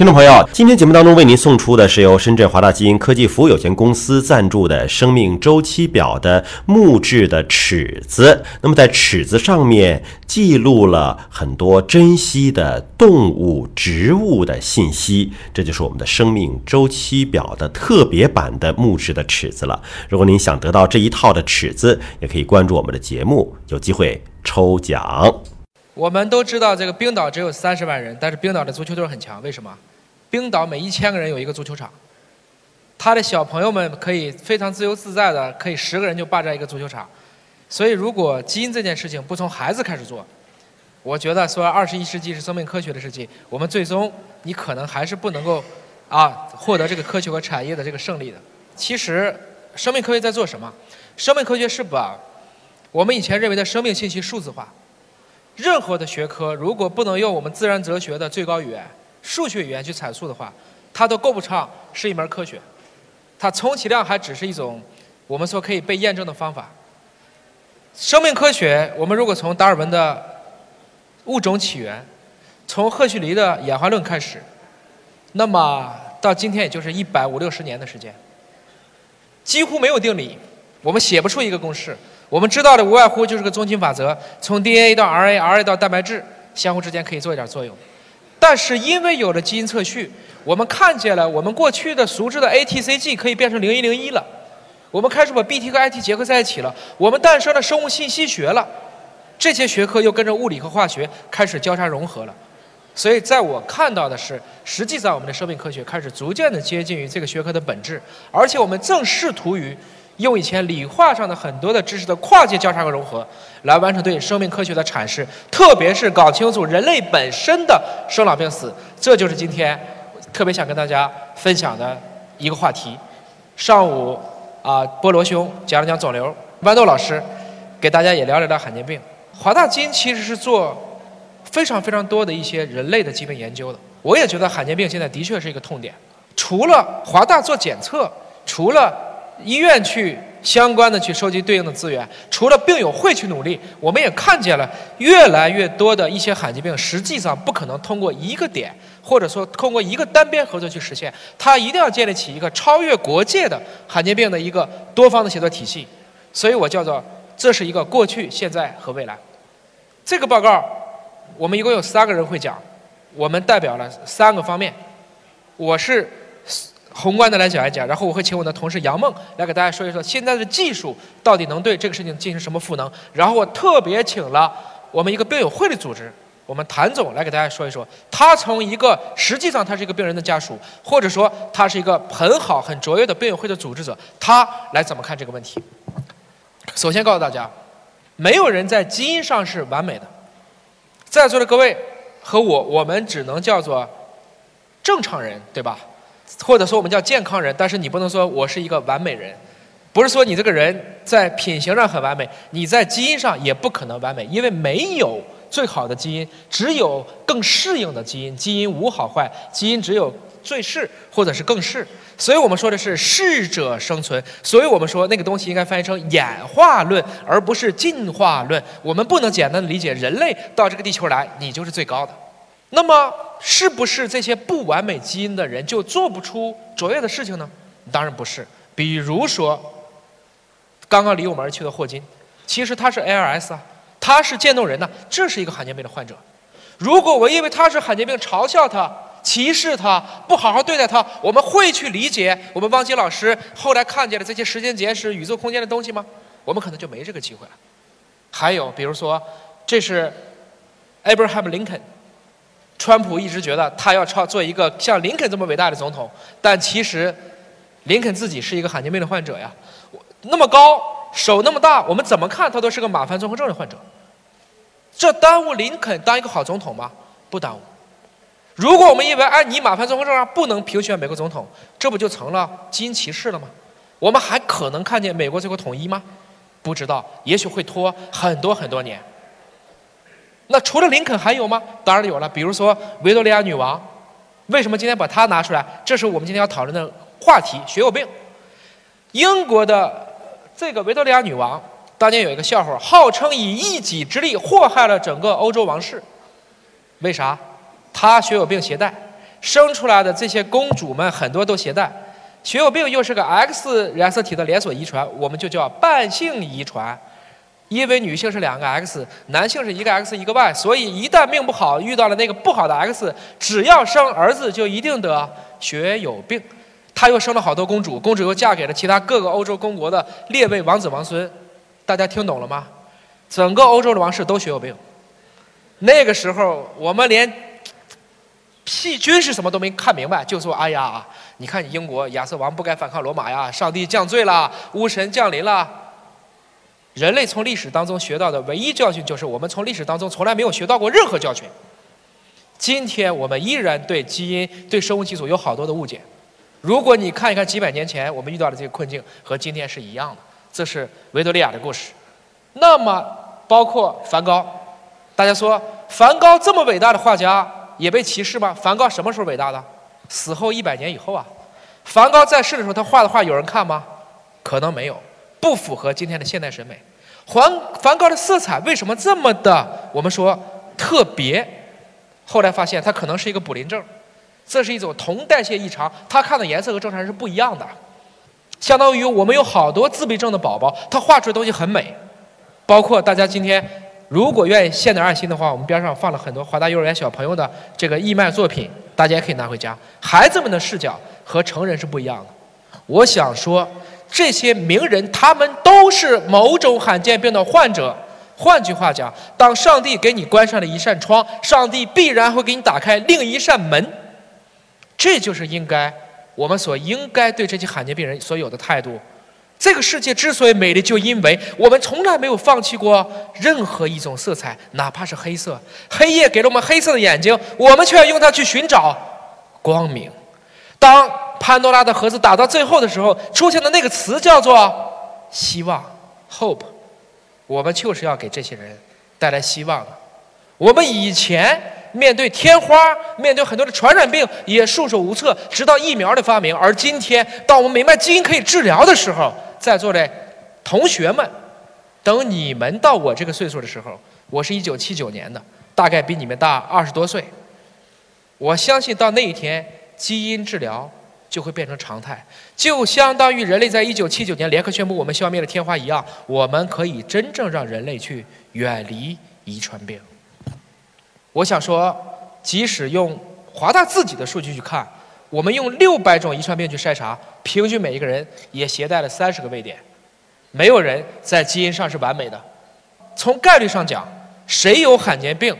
听众朋友，今天节目当中为您送出的是由深圳华大基因科技服务有限公司赞助的生命周期表的木质的尺子。那么在尺子上面记录了很多珍稀的动物、植物的信息，这就是我们的生命周期表的特别版的木质的尺子了。如果您想得到这一套的尺子，也可以关注我们的节目，有机会抽奖。我们都知道这个冰岛只有三十万人，但是冰岛的足球队很强，为什么？冰岛每一千个人有一个足球场，他的小朋友们可以非常自由自在的，可以十个人就霸占一个足球场。所以，如果基因这件事情不从孩子开始做，我觉得说二十一世纪是生命科学的世纪，我们最终你可能还是不能够啊获得这个科学和产业的这个胜利的。其实，生命科学在做什么？生命科学是把我们以前认为的生命信息数字化。任何的学科如果不能用我们自然哲学的最高语言。数学语言去阐述的话，它都够不上是一门科学，它充其量还只是一种我们说可以被验证的方法。生命科学，我们如果从达尔文的物种起源，从赫胥黎的演化论开始，那么到今天也就是一百五六十年的时间，几乎没有定理，我们写不出一个公式，我们知道的无外乎就是个中心法则，从 DNA 到 RNA，RNA 到蛋白质，相互之间可以做一点作用。但是因为有了基因测序，我们看见了我们过去的熟知的 A T C G 可以变成零一零一了，我们开始把 B T 和 I T 结合在一起了，我们诞生了生物信息学了，这些学科又跟着物理和化学开始交叉融合了，所以在我看到的是，实际上我们的生命科学开始逐渐的接近于这个学科的本质，而且我们正试图于。用以前理化上的很多的知识的跨界交叉和融合，来完成对生命科学的阐释，特别是搞清楚人类本身的生老病死，这就是今天特别想跟大家分享的一个话题。上午啊，菠萝兄讲了讲肿瘤，豌豆老师给大家也聊了聊罕见病。华大基因其实是做非常非常多的一些人类的基本研究的。我也觉得罕见病现在的确是一个痛点。除了华大做检测，除了医院去相关的去收集对应的资源，除了病友会去努力，我们也看见了越来越多的一些罕见病，实际上不可能通过一个点，或者说通过一个单边合作去实现，它一定要建立起一个超越国界的罕见病的一个多方的协作体系。所以我叫做这是一个过去、现在和未来。这个报告我们一共有三个人会讲，我们代表了三个方面，我是。宏观的来讲一讲，然后我会请我的同事杨梦来给大家说一说现在的技术到底能对这个事情进行什么赋能。然后我特别请了我们一个病友会的组织，我们谭总来给大家说一说，他从一个实际上他是一个病人的家属，或者说他是一个很好很卓越的病友会的组织者，他来怎么看这个问题？首先告诉大家，没有人在基因上是完美的，在座的各位和我，我们只能叫做正常人，对吧？或者说我们叫健康人，但是你不能说我是一个完美人，不是说你这个人在品行上很完美，你在基因上也不可能完美，因为没有最好的基因，只有更适应的基因。基因无好坏，基因只有最适或者是更适。所以我们说的是适者生存。所以我们说那个东西应该翻译成演化论，而不是进化论。我们不能简单的理解人类到这个地球来，你就是最高的。那么，是不是这些不完美基因的人就做不出卓越的事情呢？当然不是。比如说，刚刚离我们而去的霍金，其实他是 ALS 啊，他是渐冻人呐，这是一个罕见病的患者。如果我因为他是罕见病嘲笑他、歧视他、不好好对待他，我们会去理解我们汪杰老师后来看见的这些时间简史、宇宙空间的东西吗？我们可能就没这个机会了。还有，比如说，这是 Abraham Lincoln。川普一直觉得他要超做一个像林肯这么伟大的总统，但其实林肯自己是一个罕见病的患者呀，那么高，手那么大，我们怎么看他都是个马凡综合症的患者。这耽误林肯当一个好总统吗？不耽误。如果我们因为哎你马凡综合症啊不能评选美国总统，这不就成了基因歧视了吗？我们还可能看见美国最后统一吗？不知道，也许会拖很多很多年。那除了林肯还有吗？当然有了，比如说维多利亚女王，为什么今天把她拿出来？这是我们今天要讨论的话题——血友病。英国的这个维多利亚女王当年有一个笑话，号称以一己之力祸害了整个欧洲王室。为啥？她血友病携带，生出来的这些公主们很多都携带。血友病又是个 X 染色体的连锁遗传，我们就叫伴性遗传。因为女性是两个 X，男性是一个 X 一个 Y，所以一旦命不好遇到了那个不好的 X，只要生儿子就一定得血友病。他又生了好多公主，公主又嫁给了其他各个欧洲公国的列位王子王孙。大家听懂了吗？整个欧洲的王室都血友病。那个时候我们连细菌是什么都没看明白，就说：“哎呀，你看你英国亚瑟王不该反抗罗马呀，上帝降罪了，巫神降临了。”人类从历史当中学到的唯一教训就是，我们从历史当中从来没有学到过任何教训。今天我们依然对基因、对生物技术有好多的误解。如果你看一看几百年前我们遇到的这个困境，和今天是一样的。这是维多利亚的故事。那么，包括梵高，大家说梵高这么伟大的画家也被歧视吗？梵高什么时候伟大的？死后一百年以后啊。梵高在世的时候，他画的画有人看吗？可能没有，不符合今天的现代审美。梵梵高的色彩为什么这么的？我们说特别。后来发现他可能是一个卟啉症，这是一种铜代谢异常，他看的颜色和正常人是不一样的。相当于我们有好多自闭症的宝宝，他画出的东西很美。包括大家今天如果愿意献点爱心的话，我们边上放了很多华大幼儿园小朋友的这个义卖作品，大家也可以拿回家。孩子们的视角和成人是不一样的。我想说，这些名人他们都是某种罕见病的患者。换句话讲，当上帝给你关上了一扇窗，上帝必然会给你打开另一扇门。这就是应该我们所应该对这些罕见病人所有的态度。这个世界之所以美丽，就因为我们从来没有放弃过任何一种色彩，哪怕是黑色。黑夜给了我们黑色的眼睛，我们却要用它去寻找光明。当潘多拉的盒子打到最后的时候，出现的那个词叫做“希望 ”（hope）。我们就是要给这些人带来希望的。我们以前面对天花，面对很多的传染病，也束手无策，直到疫苗的发明。而今天，当我们明白基因可以治疗的时候，在座的同学们，等你们到我这个岁数的时候，我是一九七九年的，大概比你们大二十多岁。我相信到那一天，基因治疗就会变成常态，就相当于人类在一九七九年联合宣布我们消灭了天花一样，我们可以真正让人类去远离遗传病。我想说，即使用华大自己的数据去看。我们用六百种遗传病去筛查，平均每一个人也携带了三十个位点，没有人在基因上是完美的。从概率上讲，谁有罕见病，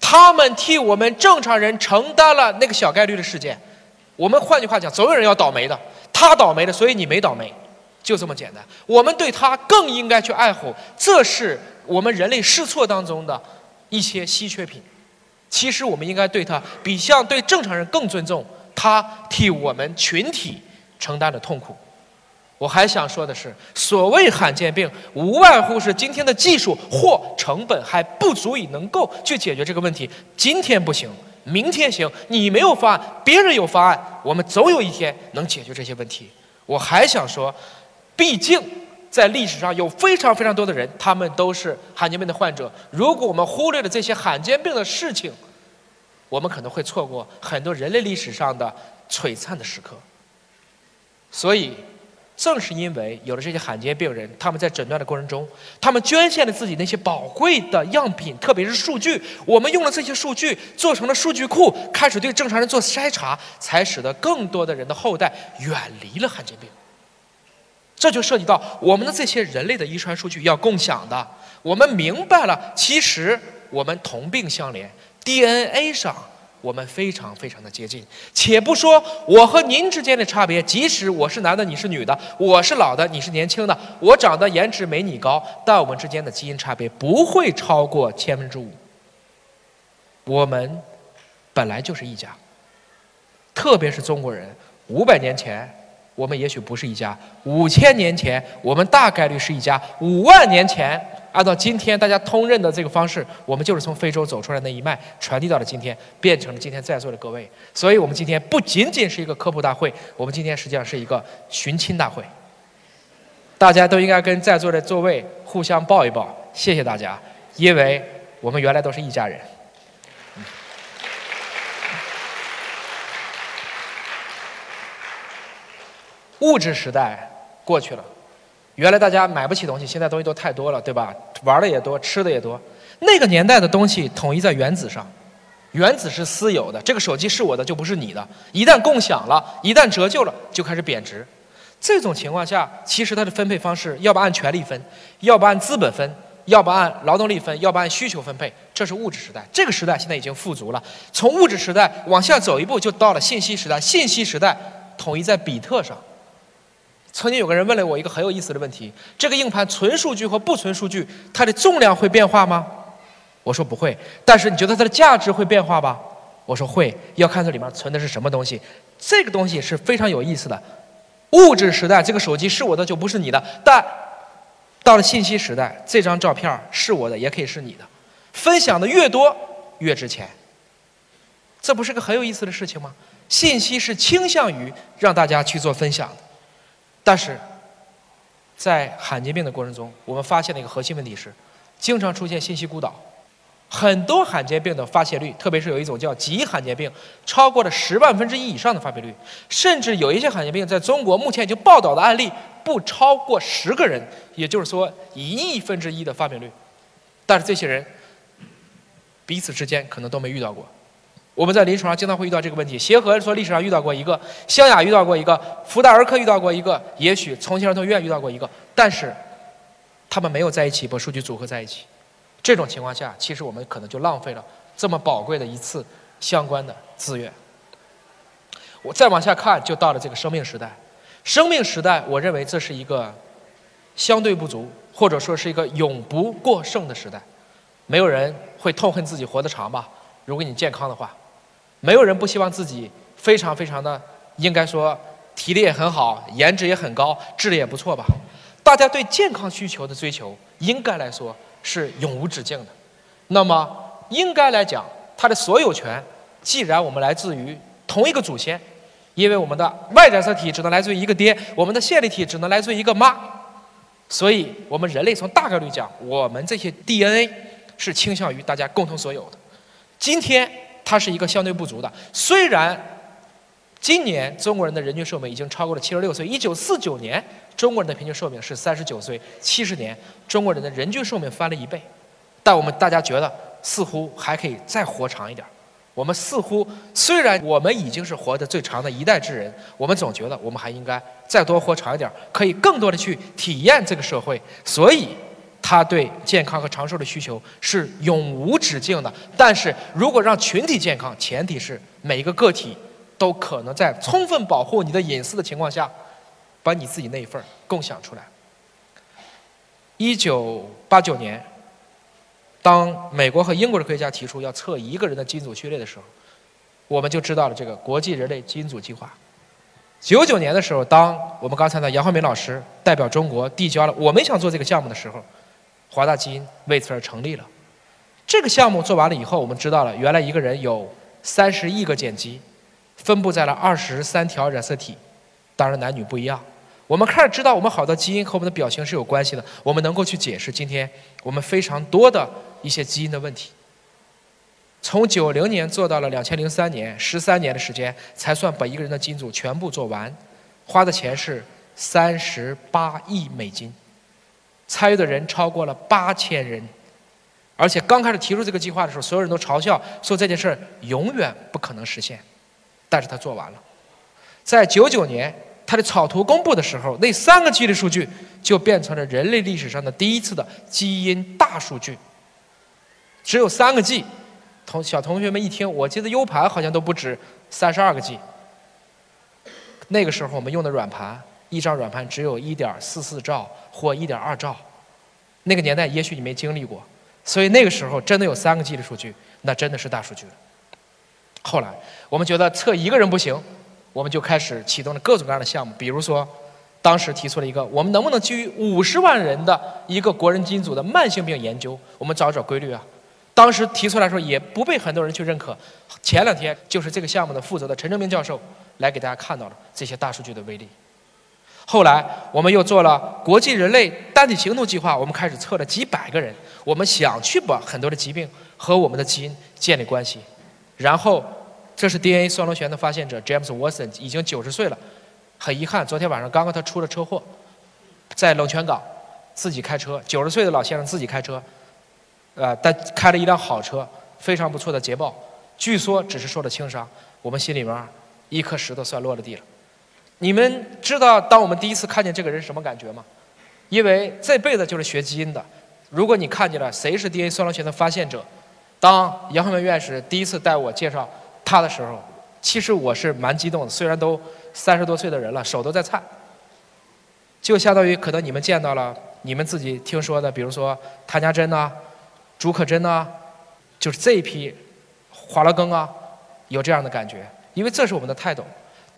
他们替我们正常人承担了那个小概率的事件。我们换句话讲，总有人要倒霉的，他倒霉了，所以你没倒霉，就这么简单。我们对他更应该去爱护，这是我们人类试错当中的一些稀缺品。其实我们应该对他比像对正常人更尊重。他替我们群体承担的痛苦。我还想说的是，所谓罕见病，无外乎是今天的技术或成本还不足以能够去解决这个问题。今天不行，明天行。你没有方案，别人有方案，我们总有一天能解决这些问题。我还想说，毕竟在历史上有非常非常多的人，他们都是罕见病的患者。如果我们忽略了这些罕见病的事情，我们可能会错过很多人类历史上的璀璨的时刻，所以正是因为有了这些罕见病人，他们在诊断的过程中，他们捐献了自己那些宝贵的样品，特别是数据。我们用了这些数据做成了数据库，开始对正常人做筛查，才使得更多的人的后代远离了罕见病。这就涉及到我们的这些人类的遗传数据要共享的。我们明白了，其实我们同病相怜。DNA 上，我们非常非常的接近。且不说我和您之间的差别，即使我是男的，你是女的，我是老的，你是年轻的，我长得颜值没你高，但我们之间的基因差别不会超过千分之五。我们本来就是一家，特别是中国人，五百年前我们也许不是一家，五千年前我们大概率是一家，五万年前。按照今天大家通认的这个方式我们就是从非洲走出来那一脉传递到了今天变成了今天在座的各位。所以我们今天不仅仅是一个科普大会我们今天实际上是一个寻亲大会。大家都应该跟在座的各位互相抱一抱谢谢大家因为我们原来都是一家人。物质时代过去了原来大家买不起东西，现在东西都太多了，对吧？玩的也多，吃的也多。那个年代的东西统一在原子上，原子是私有的，这个手机是我的，就不是你的。一旦共享了，一旦折旧了，就开始贬值。这种情况下，其实它的分配方式，要不按权力分，要不按资本分，要不按劳动力分，要不按需求分配。这是物质时代。这个时代现在已经富足了，从物质时代往下走一步，就到了信息时代。信息时代统一在比特上。曾经有个人问了我一个很有意思的问题：这个硬盘存数据和不存数据，它的重量会变化吗？我说不会。但是你觉得它的价值会变化吧？我说会，要看这里面存的是什么东西。这个东西是非常有意思的。物质时代，这个手机是我的就不是你的；但到了信息时代，这张照片是我的也可以是你的。分享的越多越值钱，这不是个很有意思的事情吗？信息是倾向于让大家去做分享的，但是在罕见病的过程中，我们发现了一个核心问题是，经常出现信息孤岛。很多罕见病的发现率，特别是有一种叫极罕见病，超过了十万分之一以上的发病率，甚至有一些罕见病在中国目前已经报道的案例不超过十个人，也就是说一亿分之一的发病率。但是这些人彼此之间可能都没遇到过。我们在临床上经常会遇到这个问题。协和说历史上遇到过一个，湘雅遇到过一个，福大儿科遇到过一个，也许重庆儿童医院遇到过一个，但是他们没有在一起把数据组合在一起。这种情况下，其实我们可能就浪费了这么宝贵的一次相关的资源。我再往下看，就到了这个生命时代。生命时代，我认为这是一个相对不足，或者说是一个永不过剩的时代。没有人会痛恨自己活得长吧？如果你健康的话，没有人不希望自己非常非常的，应该说体力也很好，颜值也很高，智力也不错吧？大家对健康需求的追求，应该来说。是永无止境的，那么应该来讲，它的所有权，既然我们来自于同一个祖先，因为我们的 Y 染色体只能来自于一个爹，我们的线粒体只能来自于一个妈，所以我们人类从大概率讲，我们这些 DNA 是倾向于大家共同所有的。今天它是一个相对不足的，虽然今年中国人的人均寿命已经超过了七十六岁，一九四九年。中国人的平均寿命是三十九岁，七十年，中国人的人均寿命翻了一倍，但我们大家觉得似乎还可以再活长一点。我们似乎虽然我们已经是活得最长的一代之人，我们总觉得我们还应该再多活长一点，可以更多的去体验这个社会。所以，他对健康和长寿的需求是永无止境的。但是如果让群体健康，前提是每一个个体都可能在充分保护你的隐私的情况下。把你自己那一份共享出来。一九八九年，当美国和英国的科学家提出要测一个人的基因组序列的时候，我们就知道了这个国际人类基因组计划。九九年的时候，当我们刚才的杨浩明老师代表中国递交了我们想做这个项目的时候，华大基因为此而成立了。这个项目做完了以后，我们知道了原来一个人有三十亿个碱基，分布在了二十三条染色体，当然男女不一样。我们开始知道，我们好多基因和我们的表情是有关系的。我们能够去解释今天我们非常多的一些基因的问题。从九零年做到了两千零三年，十三年的时间才算把一个人的基因组全部做完，花的钱是三十八亿美金，参与的人超过了八千人，而且刚开始提出这个计划的时候，所有人都嘲笑说这件事儿永远不可能实现，但是他做完了，在九九年。他的草图公布的时候，那三个 G 的数据就变成了人类历史上的第一次的基因大数据。只有三个 G，同小同学们一听，我记得 U 盘好像都不止三十二个 G。那个时候我们用的软盘，一张软盘只有一点四四兆或一点二兆。那个年代也许你没经历过，所以那个时候真的有三个 G 的数据，那真的是大数据了。后来我们觉得测一个人不行。我们就开始启动了各种各样的项目，比如说，当时提出了一个，我们能不能基于五十万人的一个国人基因组的慢性病研究，我们找找规律啊？当时提出来说也不被很多人去认可。前两天就是这个项目的负责的陈正明教授来给大家看到了这些大数据的威力。后来我们又做了国际人类单体行动计划，我们开始测了几百个人，我们想去把很多的疾病和我们的基因建立关系，然后。这是 DNA 双螺旋的发现者 James Watson，已经九十岁了，很遗憾，昨天晚上刚刚他出了车祸，在冷泉港自己开车，九十岁的老先生自己开车，呃，但开了一辆好车，非常不错的捷豹，据说只是受了轻伤。我们心里面一颗石头算落了地了。你们知道，当我们第一次看见这个人什么感觉吗？因为这辈子就是学基因的。如果你看见了谁是 DNA 双螺旋的发现者，当杨汉文院士第一次带我介绍他的时候，其实我是蛮激动的。虽然都三十多岁的人了，手都在颤。就相当于可能你们见到了你们自己听说的，比如说谭家珍呐、朱可桢呐，就是这一批华罗庚啊，有这样的感觉。因为这是我们的泰斗。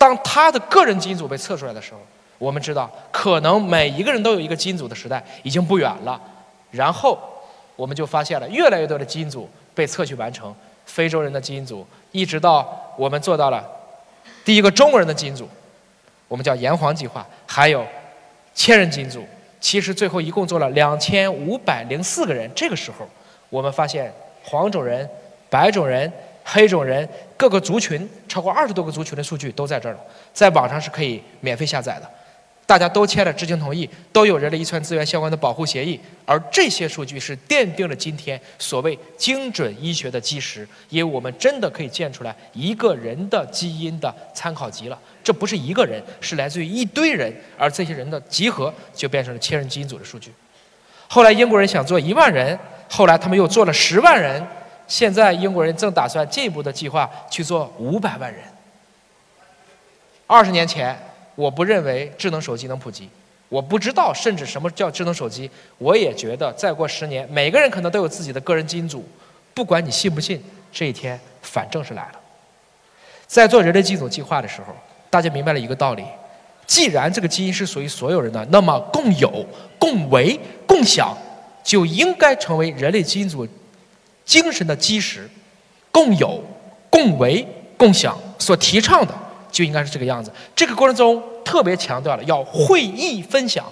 当他的个人基因组被测出来的时候，我们知道可能每一个人都有一个基因组的时代已经不远了。然后我们就发现了越来越多的基因组。被测序完成，非洲人的基因组，一直到我们做到了第一个中国人的基因组，我们叫炎黄计划，还有千人基因组，其实最后一共做了两千五百零四个人。这个时候，我们发现黄种人、白种人、黑种人各个族群超过二十多个族群的数据都在这儿了，在网上是可以免费下载的。大家都签了知情同意，都有人类遗传资源相关的保护协议，而这些数据是奠定了今天所谓精准医学的基石，因为我们真的可以建出来一个人的基因的参考集了。这不是一个人，是来自于一堆人，而这些人的集合就变成了千人基因组的数据。后来英国人想做一万人，后来他们又做了十万人，现在英国人正打算进一步的计划去做五百万人。二十年前。我不认为智能手机能普及，我不知道甚至什么叫智能手机。我也觉得再过十年，每个人可能都有自己的个人基因组，不管你信不信，这一天反正是来了。在做人类基因组计划的时候，大家明白了一个道理：既然这个基因是属于所有人的，那么共有、共为、共享就应该成为人类基因组精神的基石。共有、共为、共享所提倡的。就应该是这个样子。这个过程中特别强调了要会益分享，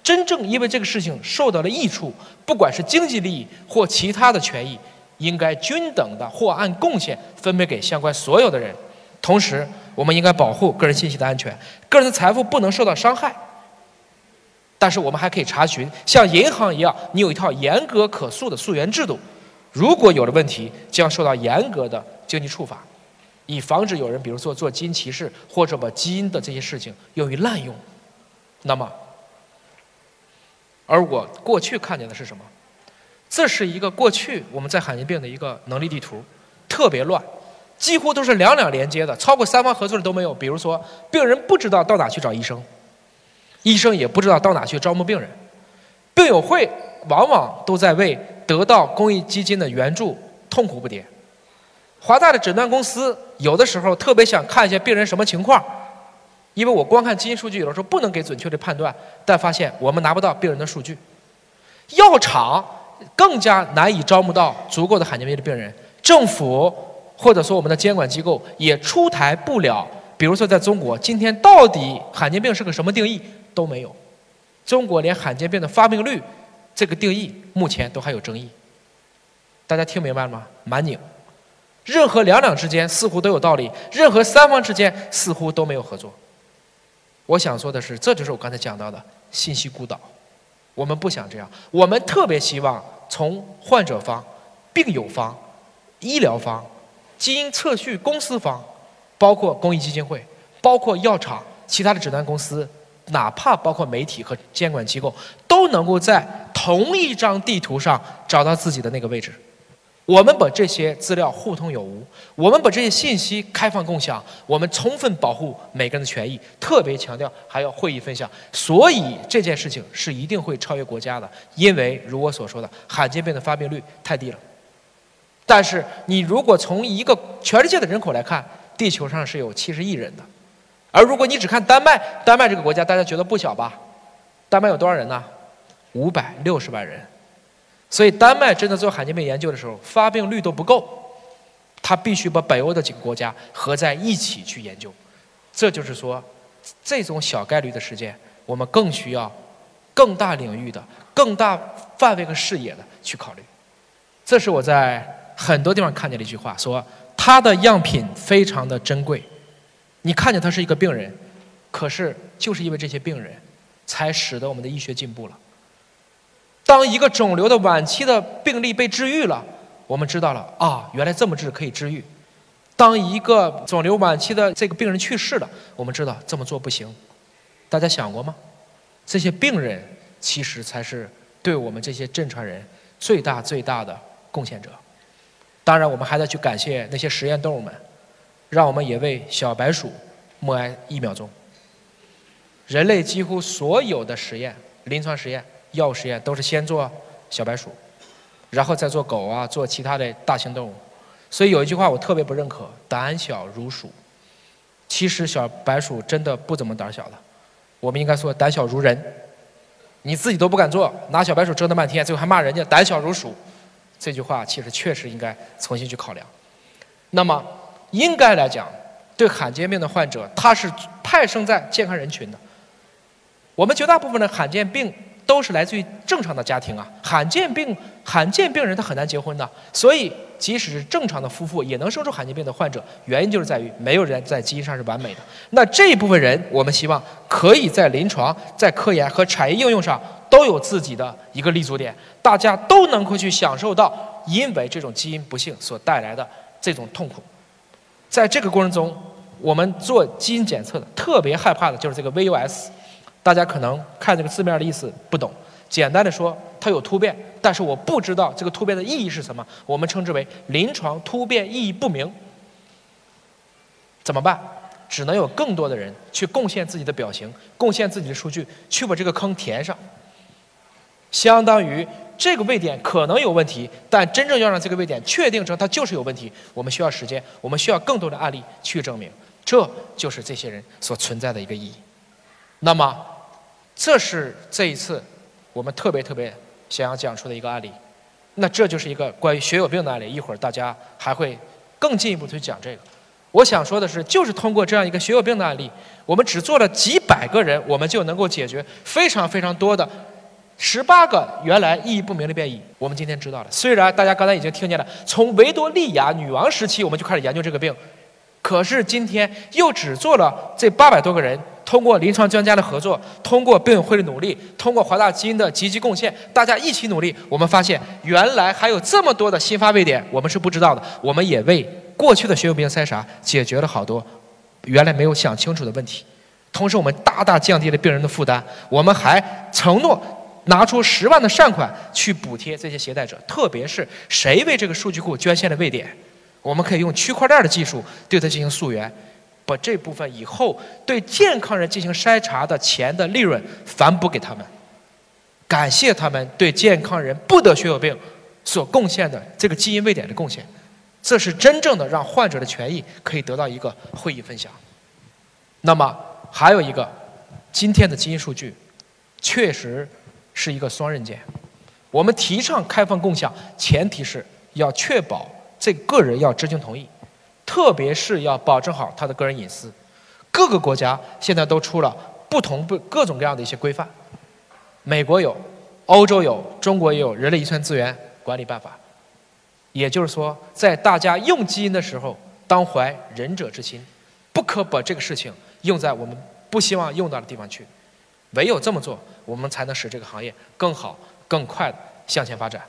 真正因为这个事情受到了益处，不管是经济利益或其他的权益，应该均等的或按贡献分配给相关所有的人。同时，我们应该保护个人信息的安全，个人的财富不能受到伤害。但是我们还可以查询，像银行一样，你有一套严格可溯的溯源制度，如果有了问题，将受到严格的经济处罚。以防止有人，比如说做基因歧视，或者把基因的这些事情用于滥用。那么，而我过去看见的是什么？这是一个过去我们在罕见病的一个能力地图，特别乱，几乎都是两两连接的，超过三方合作的都没有。比如说，病人不知道到哪去找医生，医生也不知道到哪去招募病人，病友会往往都在为得到公益基金的援助痛苦不迭。华大的诊断公司有的时候特别想看一下病人什么情况，因为我光看基因数据有的时候不能给准确的判断，但发现我们拿不到病人的数据。药厂更加难以招募到足够的罕见病的病人，政府或者说我们的监管机构也出台不了。比如说在中国，今天到底罕见病是个什么定义都没有，中国连罕见病的发病率这个定义目前都还有争议。大家听明白了吗？蛮拧。任何两两之间似乎都有道理，任何三方之间似乎都没有合作。我想说的是，这就是我刚才讲到的信息孤岛。我们不想这样，我们特别希望从患者方、病友方、医疗方、基因测序公司方，包括公益基金会、包括药厂、其他的诊断公司，哪怕包括媒体和监管机构，都能够在同一张地图上找到自己的那个位置。我们把这些资料互通有无，我们把这些信息开放共享，我们充分保护每个人的权益，特别强调还要会议分享。所以这件事情是一定会超越国家的，因为如我所说的，罕见病的发病率太低了。但是你如果从一个全世界的人口来看，地球上是有七十亿人的，而如果你只看丹麦，丹麦这个国家大家觉得不小吧？丹麦有多少人呢？五百六十万人。所以，丹麦真的做罕见病研究的时候，发病率都不够，他必须把北欧的几个国家合在一起去研究。这就是说，这种小概率的事件，我们更需要更大领域的、更大范围和视野的去考虑。这是我在很多地方看见的一句话，说他的样品非常的珍贵。你看见他是一个病人，可是就是因为这些病人，才使得我们的医学进步了。当一个肿瘤的晚期的病例被治愈了，我们知道了啊，原来这么治可以治愈。当一个肿瘤晚期的这个病人去世了，我们知道这么做不行。大家想过吗？这些病人其实才是对我们这些正常人最大最大的贡献者。当然，我们还得去感谢那些实验动物们，让我们也为小白鼠默哀一秒钟。人类几乎所有的实验、临床实验。药物实验都是先做小白鼠，然后再做狗啊，做其他的大型动物。所以有一句话我特别不认可：胆小如鼠。其实小白鼠真的不怎么胆小的，我们应该说胆小如人。你自己都不敢做，拿小白鼠折腾半天，最后还骂人家胆小如鼠。这句话其实确实应该重新去考量。那么应该来讲，对罕见病的患者，他是派生在健康人群的。我们绝大部分的罕见病。都是来自于正常的家庭啊，罕见病、罕见病人他很难结婚的，所以即使是正常的夫妇也能生出罕见病的患者，原因就是在于没有人在基因上是完美的。那这一部分人，我们希望可以在临床、在科研和产业应用上都有自己的一个立足点，大家都能够去享受到因为这种基因不幸所带来的这种痛苦。在这个过程中，我们做基因检测的特别害怕的就是这个 VUS。大家可能看这个字面的意思不懂，简单的说，它有突变，但是我不知道这个突变的意义是什么，我们称之为临床突变意义不明。怎么办？只能有更多的人去贡献自己的表型，贡献自己的数据，去把这个坑填上。相当于这个位点可能有问题，但真正要让这个位点确定成它就是有问题，我们需要时间，我们需要更多的案例去证明，这就是这些人所存在的一个意义。那么。这是这一次我们特别特别想要讲出的一个案例，那这就是一个关于血友病的案例。一会儿大家还会更进一步去讲这个。我想说的是，就是通过这样一个血友病的案例，我们只做了几百个人，我们就能够解决非常非常多的十八个原来意义不明的变异。我们今天知道了，虽然大家刚才已经听见了，从维多利亚女王时期我们就开始研究这个病，可是今天又只做了这八百多个人。通过临床专家的合作，通过病友会的努力，通过华大基因的积极贡献，大家一起努力，我们发现原来还有这么多的新发位点，我们是不知道的。我们也为过去的血友病筛查解决了好多原来没有想清楚的问题，同时我们大大降低了病人的负担。我们还承诺拿出十万的善款去补贴这些携带者，特别是谁为这个数据库捐献了位点，我们可以用区块链的技术对它进行溯源。把这部分以后对健康人进行筛查的钱的利润反补给他们，感谢他们对健康人不得血友病所贡献的这个基因位点的贡献，这是真正的让患者的权益可以得到一个会议分享。那么还有一个，今天的基因数据确实是一个双刃剑。我们提倡开放共享，前提是要确保这个人要知情同意。特别是要保证好他的个人隐私，各个国家现在都出了不同不各种各样的一些规范，美国有，欧洲有，中国也有人类遗传资源管理办法。也就是说，在大家用基因的时候，当怀仁者之心，不可把这个事情用在我们不希望用到的地方去。唯有这么做，我们才能使这个行业更好、更快的向前发展。